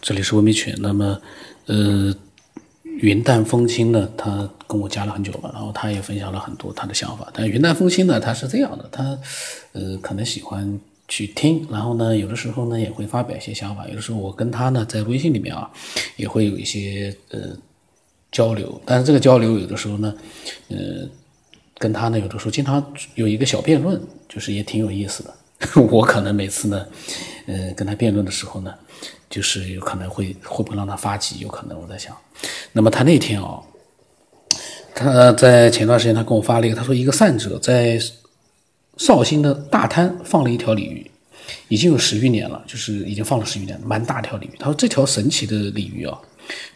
这里是文明犬。那么，呃，云淡风轻呢，他跟我加了很久了，然后他也分享了很多他的想法。但云淡风轻呢，他是这样的，他呃可能喜欢去听，然后呢，有的时候呢也会发表一些想法。有的时候我跟他呢在微信里面啊，也会有一些呃交流。但是这个交流有的时候呢，呃，跟他呢有的时候经常有一个小辩论，就是也挺有意思的。我可能每次呢，呃，跟他辩论的时候呢。就是有可能会会不会让他发急，有可能我在想。那么他那天啊，他在前段时间他跟我发了一个，他说一个善者在绍兴的大滩放了一条鲤鱼，已经有十余年了，就是已经放了十余年，蛮大条鲤鱼。他说这条神奇的鲤鱼啊，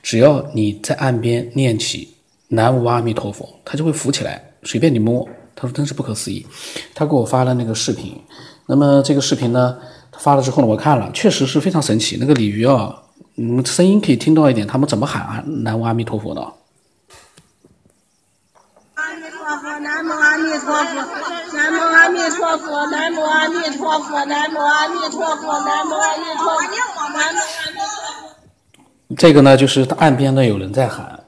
只要你在岸边念起南无阿弥陀佛，它就会浮起来，随便你摸。他说真是不可思议。他给我发了那个视频，那么这个视频呢？发了之后呢，我看了，确实是非常神奇。那个鲤鱼啊，嗯，声音可以听到一点，他们怎么喊啊？南无阿弥陀佛的。阿弥陀佛，南无阿弥陀佛，南无阿弥陀佛，南无阿弥陀佛，南无阿弥陀佛，南无阿弥陀佛，南无阿弥陀佛。这个呢，就是岸边呢有人在喊，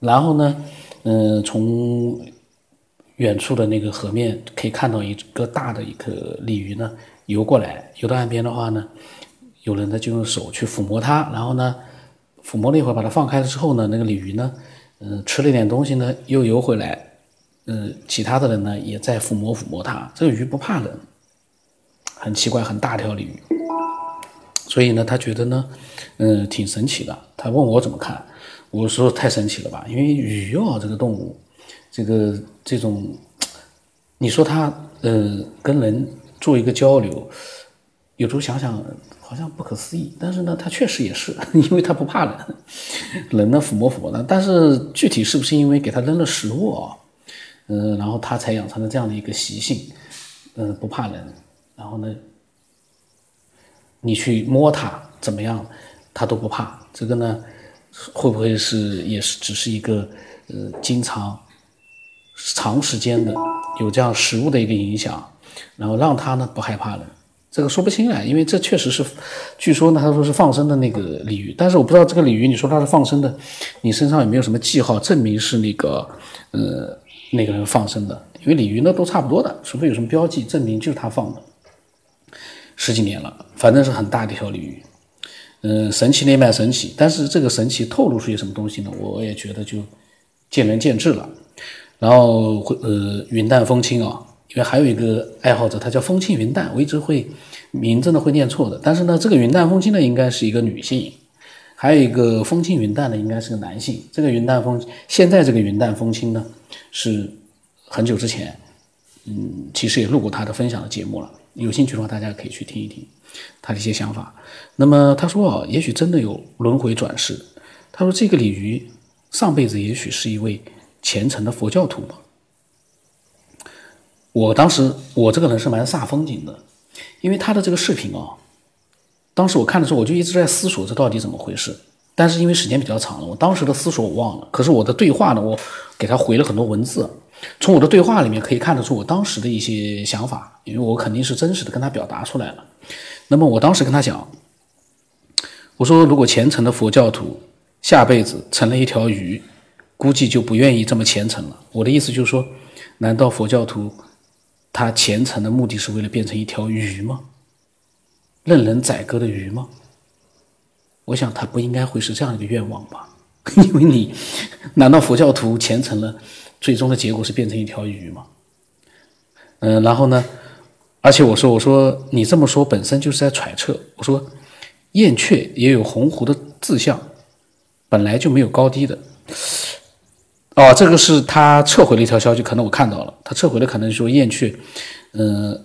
然后呢，嗯，从远处的那个河面可以看到一个大的一个鲤鱼呢。游过来，游到岸边的话呢，有人呢就用手去抚摸它，然后呢，抚摸了一会儿，把它放开了之后呢，那个鲤鱼呢，嗯，吃了一点东西呢，又游回来，嗯，其他的人呢也在抚摸抚摸它，这个鱼不怕人，很奇怪，很大条鲤鱼，所以呢，他觉得呢，嗯，挺神奇的。他问我怎么看，我说太神奇了吧，因为鱼啊这个动物，这个这种，你说它，呃，跟人。做一个交流，有时候想想好像不可思议，但是呢，它确实也是，因为它不怕人，人呢抚摸抚摸的，但是具体是不是因为给它扔了食物啊，嗯，然后它才养成了这样的一个习性，嗯，不怕人，然后呢，你去摸它怎么样，它都不怕，这个呢，会不会是也是只是一个呃经常长时间的有这样食物的一个影响？然后让他呢不害怕了，这个说不清啊，因为这确实是，据说呢他说是放生的那个鲤鱼，但是我不知道这个鲤鱼你说它是放生的，你身上有没有什么记号证明是那个呃那个人放生的？因为鲤鱼呢都差不多的，除非有什么标记证明就是他放的。十几年了，反正是很大的一条鲤鱼，嗯，神奇那蛮神奇，但是这个神奇透露出些什么东西呢？我也觉得就见仁见智了。然后会呃云淡风轻啊。因为还有一个爱好者，他叫风轻云淡，我一直会名字呢会念错的。但是呢，这个云淡风轻呢应该是一个女性，还有一个风轻云淡的应该是个男性。这个云淡风现在这个云淡风轻呢是很久之前，嗯，其实也录过他的分享的节目了。有兴趣的话，大家可以去听一听他的一些想法。那么他说啊，也许真的有轮回转世。他说这个鲤鱼上辈子也许是一位虔诚的佛教徒吧。我当时我这个人是蛮煞风景的，因为他的这个视频啊，当时我看的时候我就一直在思索这到底怎么回事。但是因为时间比较长了，我当时的思索我忘了。可是我的对话呢，我给他回了很多文字，从我的对话里面可以看得出我当时的一些想法，因为我肯定是真实的跟他表达出来了。那么我当时跟他讲，我说如果虔诚的佛教徒下辈子成了一条鱼，估计就不愿意这么虔诚了。我的意思就是说，难道佛教徒？他虔诚的目的是为了变成一条鱼吗？任人宰割的鱼吗？我想他不应该会是这样一个愿望吧？因为你，难道佛教徒虔诚了，最终的结果是变成一条鱼吗？嗯，然后呢？而且我说，我说你这么说本身就是在揣测。我说，燕雀也有鸿鹄的志向，本来就没有高低的。哦，这个是他撤回了一条消息，可能我看到了，他撤回了，可能说燕雀，嗯，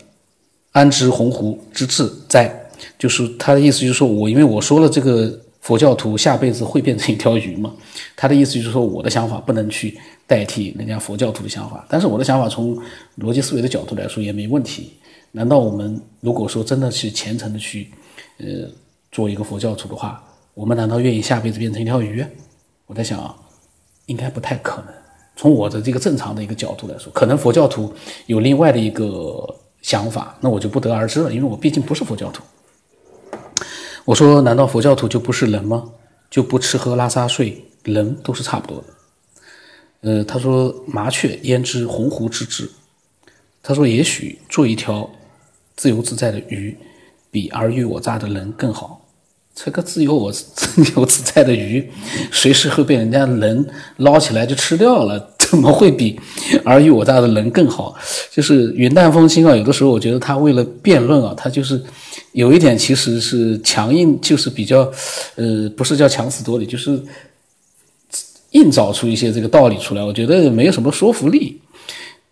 安知鸿鹄之志在，就是他的意思就是说我因为我说了这个佛教徒下辈子会变成一条鱼嘛，他的意思就是说我的想法不能去代替人家佛教徒的想法，但是我的想法从逻辑思维的角度来说也没问题，难道我们如果说真的是虔诚的去，呃，做一个佛教徒的话，我们难道愿意下辈子变成一条鱼？我在想。应该不太可能。从我的这个正常的一个角度来说，可能佛教徒有另外的一个想法，那我就不得而知了，因为我毕竟不是佛教徒。我说难道佛教徒就不是人吗？就不吃喝拉撒睡，人都是差不多的。呃，他说麻雀焉知鸿鹄之志？他说也许做一条自由自在的鱼，比尔虞我诈的人更好。这个自由我 自由自在的鱼，随时会被人家人捞起来就吃掉了，怎么会比尔虞我诈的人更好？就是云淡风轻啊，有的时候我觉得他为了辩论啊，他就是有一点其实是强硬，就是比较呃，不是叫强词夺理，就是硬找出一些这个道理出来，我觉得没有什么说服力。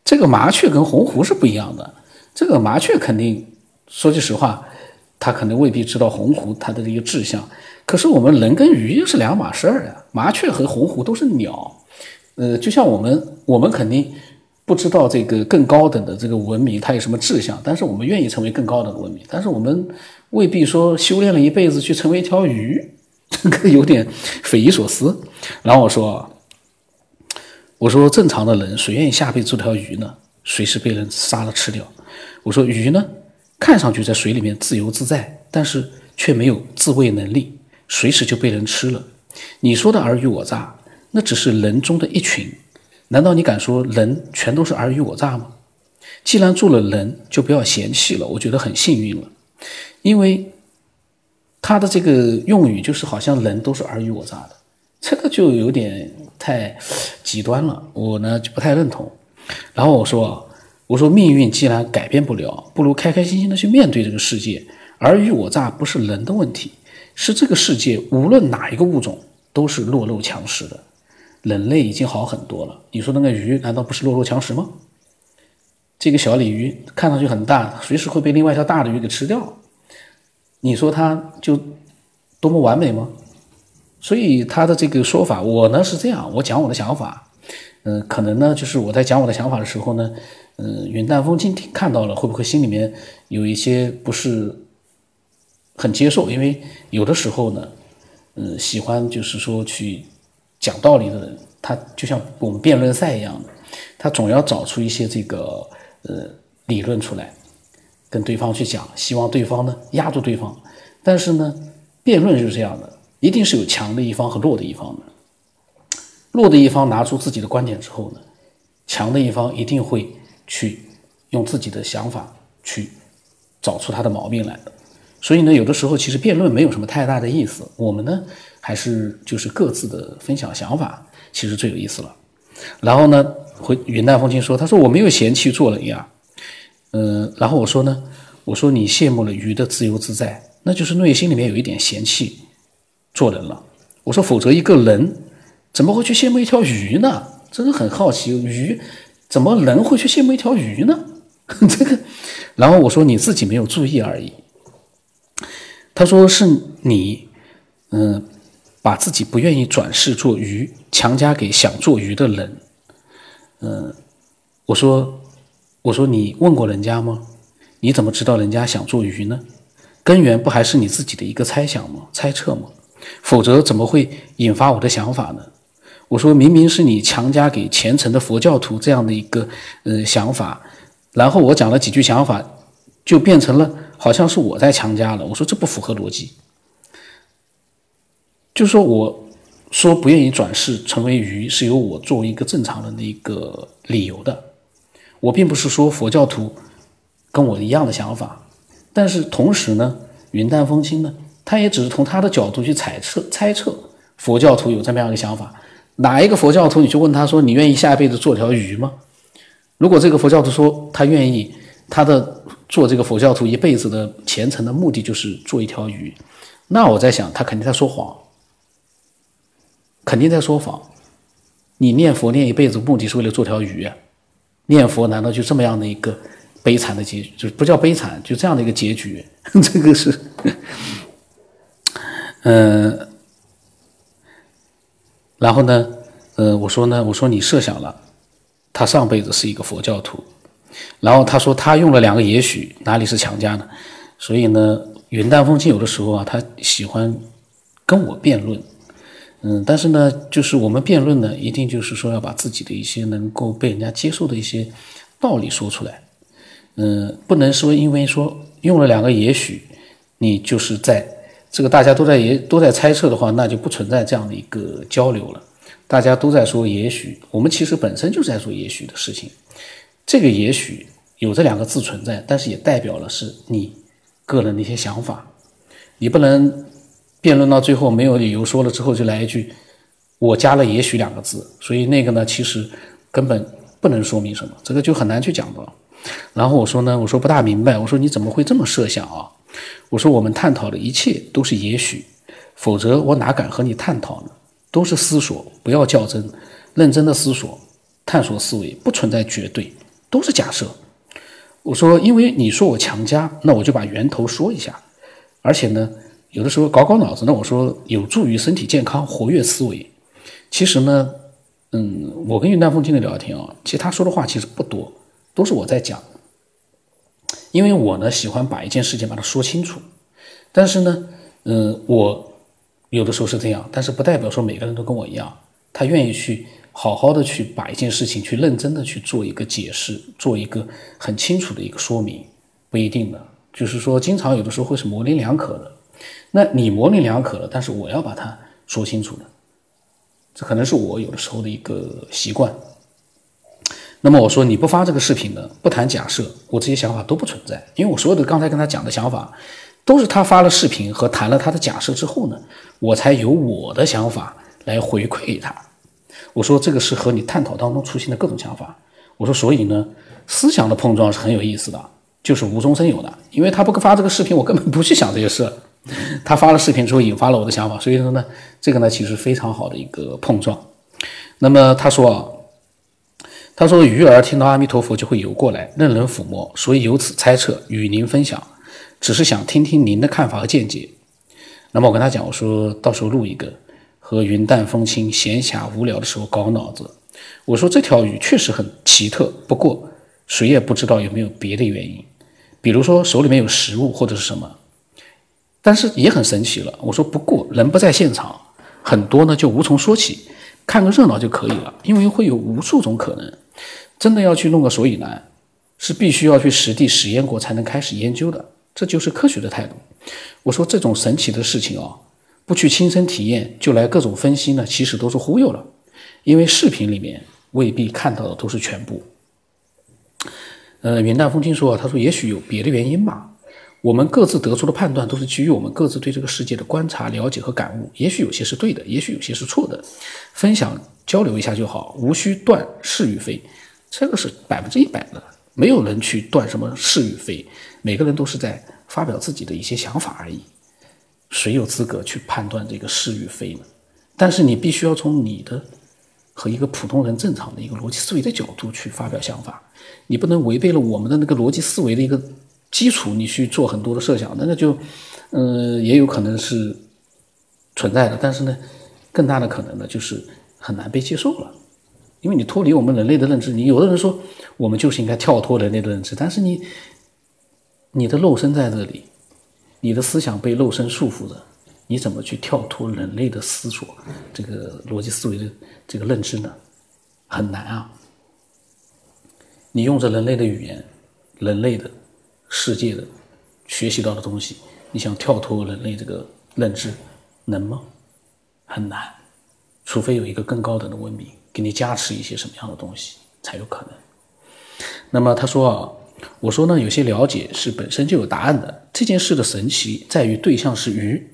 这个麻雀跟鸿鹄是不一样的，这个麻雀肯定说句实话。他可能未必知道鸿鹄它的这个志向，可是我们人跟鱼又是两码事儿呀。麻雀和鸿鹄都是鸟，呃，就像我们，我们肯定不知道这个更高等的这个文明它有什么志向，但是我们愿意成为更高等的文明，但是我们未必说修炼了一辈子去成为一条鱼，这个有点匪夷所思。然后我说，我说正常的人谁愿意下辈子做条鱼呢？随时被人杀了吃掉。我说鱼呢？看上去在水里面自由自在，但是却没有自卫能力，随时就被人吃了。你说的尔虞我诈，那只是人中的一群。难道你敢说人全都是尔虞我诈吗？既然做了人，就不要嫌弃了。我觉得很幸运了，因为他的这个用语就是好像人都是尔虞我诈的，这个就有点太极端了。我呢就不太认同。然后我说。我说，命运既然改变不了，不如开开心心的去面对这个世界。尔虞我诈不是人的问题，是这个世界无论哪一个物种都是弱肉强食的。人类已经好很多了，你说那个鱼难道不是弱肉强食吗？这个小鲤鱼看上去很大，随时会被另外一条大的鱼给吃掉。你说它就多么完美吗？所以他的这个说法，我呢是这样，我讲我的想法。嗯，可能呢，就是我在讲我的想法的时候呢。嗯，云淡风轻看到了，会不会心里面有一些不是很接受？因为有的时候呢，嗯，喜欢就是说去讲道理的人，他就像我们辩论赛一样的，他总要找出一些这个呃理论出来，跟对方去讲，希望对方呢压住对方。但是呢，辩论就是这样的，一定是有强的一方和弱的一方的。弱的一方拿出自己的观点之后呢，强的一方一定会。去用自己的想法去找出他的毛病来的，所以呢，有的时候其实辩论没有什么太大的意思。我们呢，还是就是各自的分享想法，其实最有意思了。然后呢，回云淡风轻说：“他说我没有嫌弃做人呀，嗯。然后我说呢，我说你羡慕了鱼的自由自在，那就是内心里面有一点嫌弃做人了。我说否则一个人怎么会去羡慕一条鱼呢？真的很好奇鱼。”怎么人会去羡慕一条鱼呢？这个，然后我说你自己没有注意而已。他说是你，嗯，把自己不愿意转世做鱼，强加给想做鱼的人。嗯，我说，我说你问过人家吗？你怎么知道人家想做鱼呢？根源不还是你自己的一个猜想吗？猜测吗？否则怎么会引发我的想法呢？我说明明是你强加给虔诚的佛教徒这样的一个呃想法，然后我讲了几句想法，就变成了好像是我在强加了。我说这不符合逻辑，就说我说不愿意转世成为鱼，是由我作为一个正常人的一个理由的。我并不是说佛教徒跟我一样的想法，但是同时呢，云淡风轻呢，他也只是从他的角度去猜测猜测佛教徒有这么样一个想法。哪一个佛教徒，你去问他说：“你愿意下一辈子做条鱼吗？”如果这个佛教徒说他愿意，他的做这个佛教徒一辈子的虔诚的目的就是做一条鱼，那我在想，他肯定在说谎，肯定在说谎。你念佛念一辈子，目的是为了做条鱼？念佛难道就这么样的一个悲惨的结局？就不叫悲惨，就这样的一个结局？这个是，嗯。然后呢，呃，我说呢，我说你设想了，他上辈子是一个佛教徒，然后他说他用了两个也许，哪里是强加呢？所以呢，云淡风轻有的时候啊，他喜欢跟我辩论，嗯，但是呢，就是我们辩论呢，一定就是说要把自己的一些能够被人家接受的一些道理说出来，嗯，不能说因为说用了两个也许，你就是在这个大家都在也都在猜测的话，那就不存在这样的一个交流了。大家都在说也许，我们其实本身就是在说也许的事情。这个也许有这两个字存在，但是也代表了是你个人的一些想法。你不能辩论到最后没有理由说了之后就来一句我加了也许两个字，所以那个呢其实根本不能说明什么，这个就很难去讲的。然后我说呢，我说不大明白，我说你怎么会这么设想啊？我说我们探讨的一切都是也许，否则我哪敢和你探讨呢？都是思索，不要较真，认真的思索，探索思维不存在绝对，都是假设。我说，因为你说我强加，那我就把源头说一下。而且呢，有的时候搞搞脑子，那我说有助于身体健康，活跃思维。其实呢，嗯，我跟云淡风轻的聊天啊，其实他说的话其实不多，都是我在讲。因为我呢喜欢把一件事情把它说清楚，但是呢，嗯，我有的时候是这样，但是不代表说每个人都跟我一样，他愿意去好好的去把一件事情去认真的去做一个解释，做一个很清楚的一个说明，不一定的，就是说经常有的时候会是模棱两可的。那你模棱两可了，但是我要把它说清楚的，这可能是我有的时候的一个习惯。那么我说你不发这个视频呢，不谈假设，我这些想法都不存在，因为我所有的刚才跟他讲的想法，都是他发了视频和谈了他的假设之后呢，我才有我的想法来回馈他。我说这个是和你探讨当中出现的各种想法。我说所以呢，思想的碰撞是很有意思的，就是无中生有的。因为他不发这个视频，我根本不去想这些事。他发了视频之后，引发了我的想法，所以说呢，这个呢其实非常好的一个碰撞。那么他说啊。他说：“鱼儿听到阿弥陀佛就会游过来，任人抚摸，所以由此猜测，与您分享，只是想听听您的看法和见解。”那么我跟他讲，我说到时候录一个，和云淡风轻、闲暇无聊的时候搞脑子。我说这条鱼确实很奇特，不过谁也不知道有没有别的原因，比如说手里面有食物或者是什么，但是也很神奇了。我说不过人不在现场，很多呢就无从说起，看个热闹就可以了，因为会有无数种可能。真的要去弄个所以然，是必须要去实地实验过才能开始研究的，这就是科学的态度。我说这种神奇的事情啊，不去亲身体验就来各种分析呢，其实都是忽悠了，因为视频里面未必看到的都是全部。呃，云淡风轻说，他说也许有别的原因吧，我们各自得出的判断都是基于我们各自对这个世界的观察、了解和感悟，也许有些是对的，也许有些是错的，分享交流一下就好，无需断是与非。这个是百分之一百的，没有人去断什么是与非，每个人都是在发表自己的一些想法而已。谁有资格去判断这个是与非呢？但是你必须要从你的和一个普通人正常的一个逻辑思维的角度去发表想法，你不能违背了我们的那个逻辑思维的一个基础，你去做很多的设想，那那就，呃，也有可能是存在的，但是呢，更大的可能呢，就是很难被接受了。因为你脱离我们人类的认知，你有的人说我们就是应该跳脱人类的认知，但是你你的肉身在这里，你的思想被肉身束缚着，你怎么去跳脱人类的思索这个逻辑思维的这个认知呢？很难啊！你用着人类的语言、人类的世界的学习到的东西，你想跳脱人类这个认知，能吗？很难，除非有一个更高等的文明。给你加持一些什么样的东西才有可能？那么他说啊，我说呢，有些了解是本身就有答案的。这件事的神奇在于对象是鱼，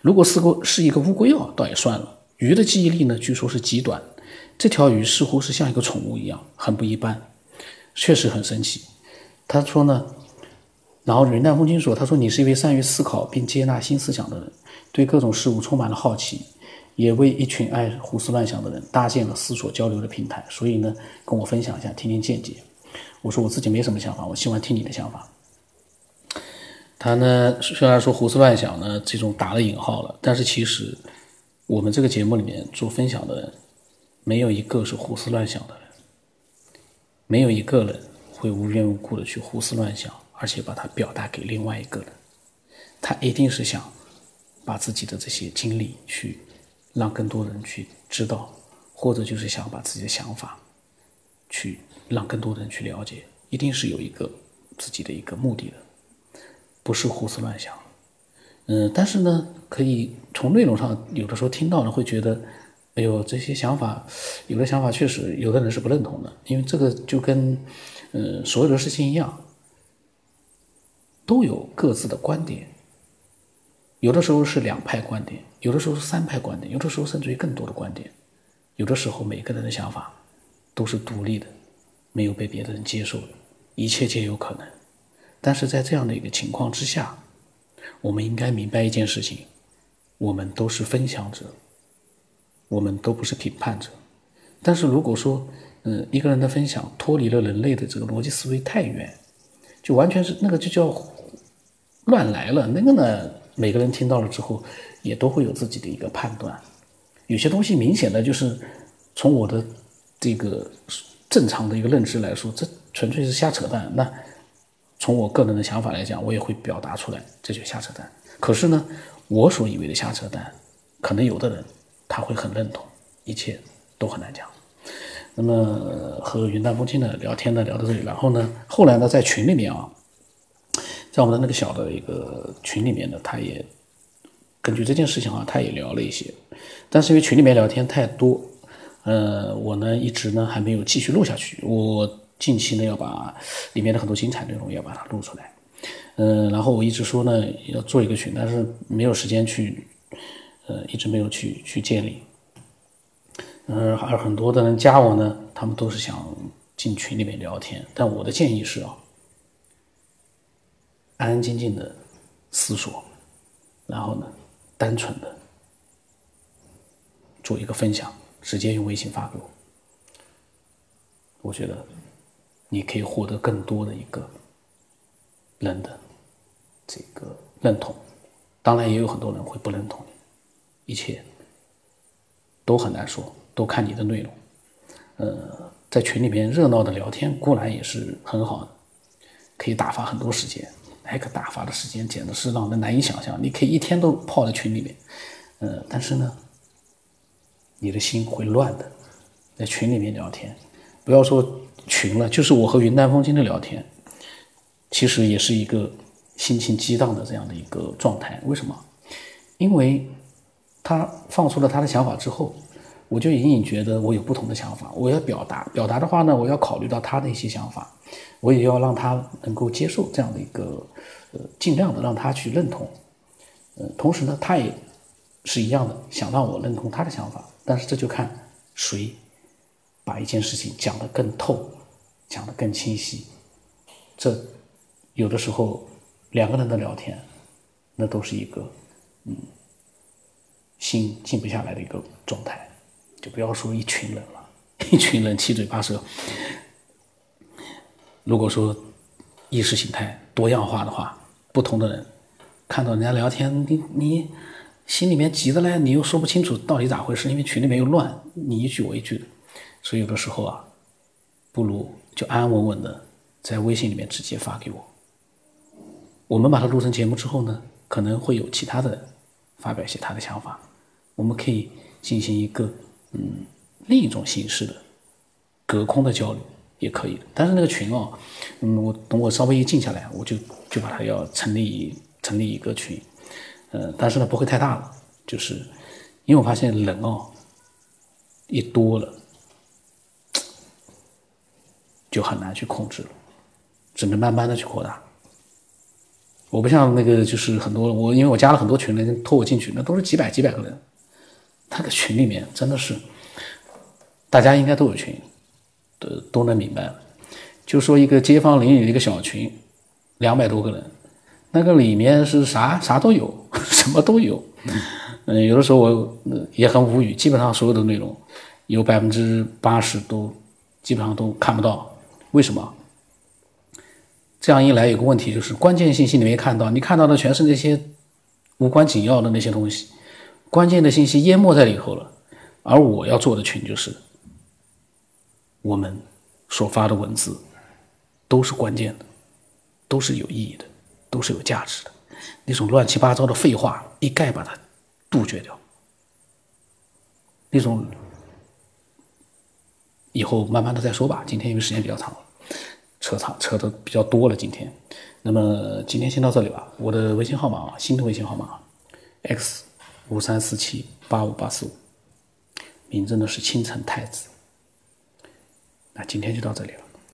如果是个是一个乌龟啊，倒也算了。鱼的记忆力呢，据说是极短。这条鱼似乎是像一个宠物一样，很不一般，确实很神奇。他说呢，然后云淡风轻说，他说你是一位善于思考并接纳新思想的人，对各种事物充满了好奇。也为一群爱胡思乱想的人搭建了思索交流的平台，所以呢，跟我分享一下，听听见解。我说我自己没什么想法，我希望听你的想法。他呢，虽然说胡思乱想呢，这种打了引号了，但是其实我们这个节目里面做分享的人，没有一个是胡思乱想的人，没有一个人会无缘无故的去胡思乱想，而且把它表达给另外一个人，他一定是想把自己的这些经历去。让更多人去知道，或者就是想把自己的想法，去让更多人去了解，一定是有一个自己的一个目的的，不是胡思乱想。嗯，但是呢，可以从内容上有的时候听到了会觉得，哎呦，这些想法，有的想法确实有的人是不认同的，因为这个就跟，呃，所有的事情一样，都有各自的观点，有的时候是两派观点，有的时候是三派观点，有的时候甚至于更多的观点，有的时候每个人的想法都是独立的，没有被别的人接受的，一切皆有可能。但是在这样的一个情况之下，我们应该明白一件事情：我们都是分享者，我们都不是评判者。但是如果说，嗯，一个人的分享脱离了人类的这个逻辑思维太远，就完全是那个就叫乱来了。那个呢，每个人听到了之后，也都会有自己的一个判断。有些东西明显的就是从我的这个正常的一个认知来说，这纯粹是瞎扯淡。那。从我个人的想法来讲，我也会表达出来，这就瞎扯淡。可是呢，我所以为的瞎扯淡，可能有的人他会很认同，一切都很难讲。那么和云淡风轻的聊天呢，聊到这里，然后呢，后来呢，在群里面啊，在我们的那个小的一个群里面呢，他也根据这件事情啊，他也聊了一些，但是因为群里面聊天太多，呃，我呢一直呢还没有继续录下去，我。近期呢，要把里面的很多精彩内容要把它录出来，嗯，然后我一直说呢要做一个群，但是没有时间去，呃，一直没有去去建立，嗯，而很多的人加我呢，他们都是想进群里面聊天，但我的建议是啊，安安静静的思索，然后呢，单纯的做一个分享，直接用微信发给我，我觉得。你可以获得更多的一个人的这个认同，当然也有很多人会不认同你，一切都很难说，都看你的内容。呃，在群里面热闹的聊天固然也是很好的，可以打发很多时间，那个打发的时间简直是让人难以想象。你可以一天都泡在群里面，呃，但是呢，你的心会乱的，在群里面聊天，不要说。群了，就是我和云淡风轻的聊天，其实也是一个心情激荡的这样的一个状态。为什么？因为他放出了他的想法之后，我就隐隐觉得我有不同的想法，我要表达。表达的话呢，我要考虑到他的一些想法，我也要让他能够接受这样的一个，呃，尽量的让他去认同。呃，同时呢，他也是一样的，想让我认同他的想法。但是这就看谁。把一件事情讲得更透，讲得更清晰，这有的时候两个人的聊天，那都是一个嗯心静不下来的一个状态，就不要说一群人了，一群人七嘴八舌。如果说意识形态多样化的话，不同的人看到人家聊天，你你心里面急的嘞，你又说不清楚到底咋回事，因为群里面又乱，你一句我一句的。所以有的时候啊，不如就安安稳稳的在微信里面直接发给我。我们把它录成节目之后呢，可能会有其他的发表一些他的想法，我们可以进行一个嗯另一种形式的隔空的交流也可以。但是那个群哦，嗯，我等我稍微一静下来，我就就把它要成立成立一个群，呃，但是呢不会太大了，就是因为我发现人哦一多了。就很难去控制了，只能慢慢的去扩大。我不像那个，就是很多我，因为我加了很多群人拖我进去，那都是几百几百个人。那个群里面真的是，大家应该都有群，都都能明白。就说一个街坊邻里的一个小群，两百多个人，那个里面是啥啥都有，什么都有。嗯，有的时候我也很无语，基本上所有的内容，有百分之八十都基本上都看不到。为什么？这样一来，有个问题就是，关键信息你没看到，你看到的全是那些无关紧要的那些东西，关键的信息淹没在里头了。而我要做的群就是，我们所发的文字都是关键的，都是有意义的，都是有价值的。那种乱七八糟的废话，一概把它杜绝掉。那种以后慢慢的再说吧，今天因为时间比较长了。扯长扯的比较多了。今天，那么今天先到这里吧。我的微信号码啊，新的微信号码，x 五三四七八五八四五，名字呢是清晨太子。那今天就到这里了。